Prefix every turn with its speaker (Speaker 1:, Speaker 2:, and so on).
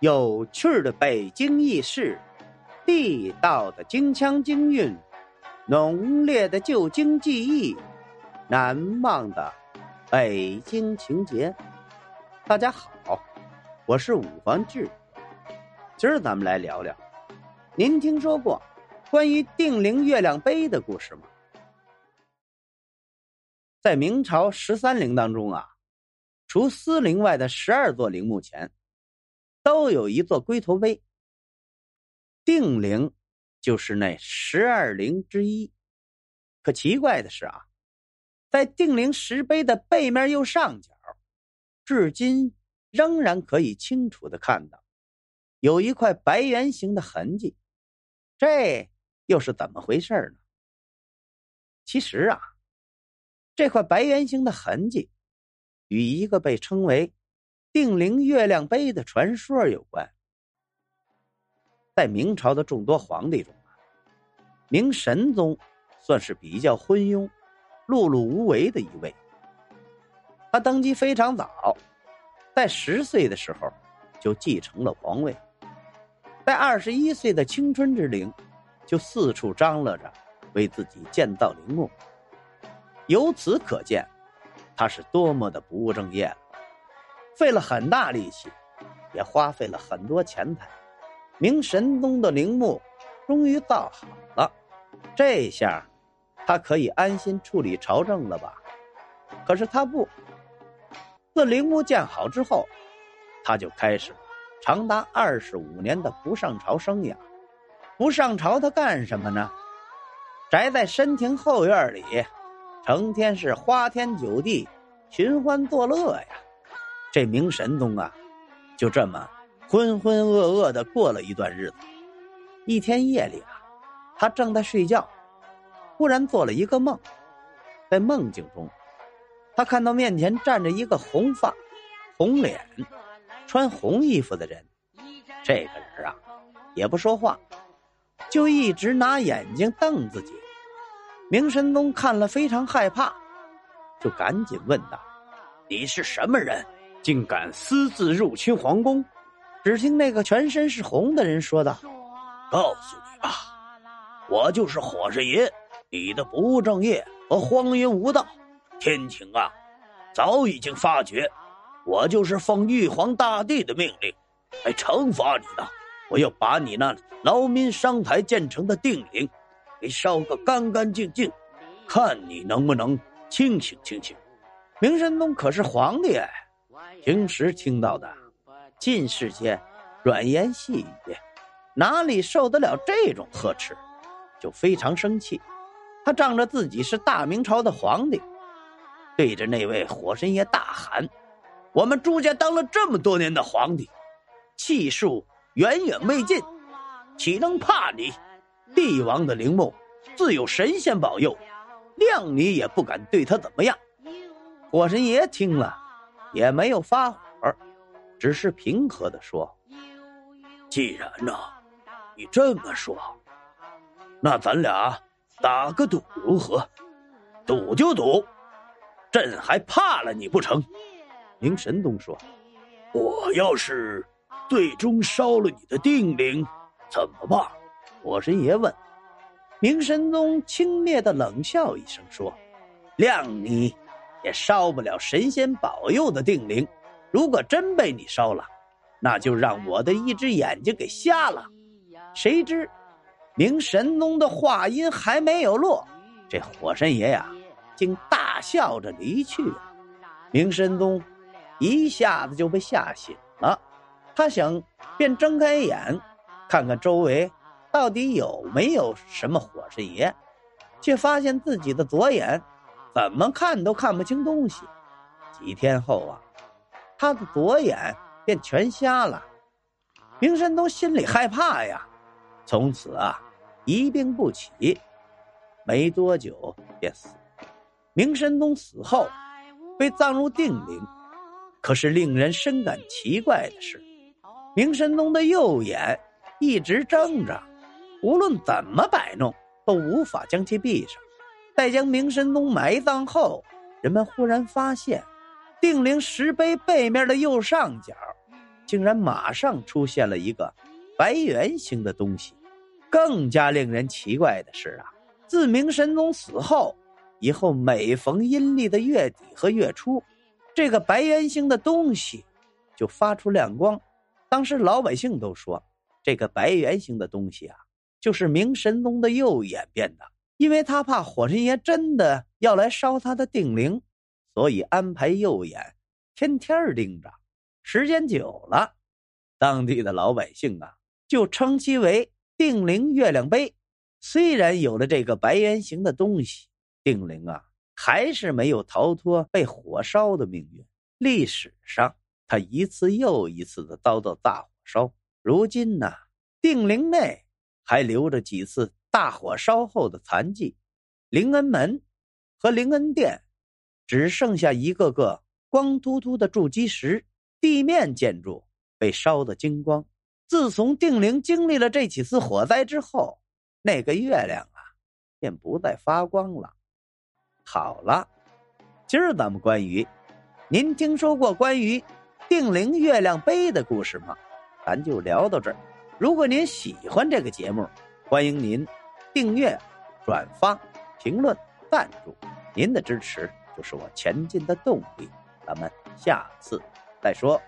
Speaker 1: 有趣的北京轶事，地道的京腔京韵，浓烈的旧京记忆，难忘的北京情节。大家好，我是五环志。今儿咱们来聊聊，您听说过关于定陵月亮碑的故事吗？在明朝十三陵当中啊，除司陵外的十二座陵墓前。都有一座龟头碑，定陵就是那十二陵之一。可奇怪的是啊，在定陵石碑的背面右上角，至今仍然可以清楚的看到有一块白圆形的痕迹。这又是怎么回事呢？其实啊，这块白圆形的痕迹与一个被称为……定陵月亮碑的传说有关。在明朝的众多皇帝中啊，明神宗算是比较昏庸、碌碌无为的一位。他登基非常早，在十岁的时候就继承了皇位，在二十一岁的青春之龄，就四处张罗着为自己建造陵墓。由此可见，他是多么的不务正业了。费了很大力气，也花费了很多钱财，明神宗的陵墓终于造好了。这下，他可以安心处理朝政了吧？可是他不。自陵墓建好之后，他就开始了长达二十五年的不上朝生涯。不上朝，他干什么呢？宅在深庭后院里，成天是花天酒地、寻欢作乐呀。这明神宗啊，就这么浑浑噩噩的过了一段日子。一天夜里啊，他正在睡觉，忽然做了一个梦。在梦境中，他看到面前站着一个红发、红脸、穿红衣服的人。这个人啊，也不说话，就一直拿眼睛瞪自己。明神宗看了非常害怕，就赶紧问道：“你是什么人？”竟敢私自入侵皇宫！只听那个全身是红的人说道：“
Speaker 2: 告诉你吧，我就是火神爷，你的不务正业和荒淫无道，天庭啊，早已经发觉，我就是奉玉皇大帝的命令来惩罚你的。我要把你那劳民伤财建成的定陵，给烧个干干净净，看你能不能清醒清醒。”
Speaker 1: 明神宗可是皇帝哎。平时听到的尽是些软言细语，哪里受得了这种呵斥？就非常生气。他仗着自己是大明朝的皇帝，对着那位火神爷大喊：“我们朱家当了这么多年的皇帝，气数远远未尽，岂能怕你？帝王的陵墓自有神仙保佑，谅你也不敢对他怎么样。”火神爷听了。也没有发火，只是平和的说：“
Speaker 2: 既然呢，你这么说，那咱俩打个赌如何？赌就赌，朕还怕了你不成？”
Speaker 1: 明神宗说：“
Speaker 2: 我要是最终烧了你的定陵，怎么办？”
Speaker 1: 火神爷问。明神宗轻蔑的冷笑一声说：“谅你。”也烧不了神仙保佑的定灵，如果真被你烧了，那就让我的一只眼睛给瞎了。谁知，明神宗的话音还没有落，这火神爷呀，竟大笑着离去了。明神宗一下子就被吓醒了，他想便睁开眼，看看周围到底有没有什么火神爷，却发现自己的左眼。怎么看都看不清东西。几天后啊，他的左眼便全瞎了。明神宗心里害怕呀，从此啊一病不起，没多久便死。明神宗死后被葬入定陵，可是令人深感奇怪的是，明神宗的右眼一直睁着，无论怎么摆弄都无法将其闭上。待将明神宗埋葬后，人们忽然发现，定陵石碑背面的右上角，竟然马上出现了一个白圆形的东西。更加令人奇怪的是啊，自明神宗死后，以后每逢阴历的月底和月初，这个白圆形的东西就发出亮光。当时老百姓都说，这个白圆形的东西啊，就是明神宗的右眼变的，因为他怕火神爷真的要来烧他的定陵，所以安排右眼天天盯着。时间久了，当地的老百姓啊，就称其为。定陵月亮碑虽然有了这个白圆形的东西，定陵啊还是没有逃脱被火烧的命运。历史上，他一次又一次的遭到大火烧。如今呢，定陵内还留着几次大火烧后的残迹，灵恩门和灵恩殿只剩下一个个光秃秃的筑基石，地面建筑被烧得精光。自从定陵经历了这几次火灾之后，那个月亮啊，便不再发光了。好了，今儿咱们关于，您听说过关于定陵月亮碑的故事吗？咱就聊到这儿。如果您喜欢这个节目，欢迎您订阅、转发、评论、赞助，您的支持就是我前进的动力。咱们下次再说。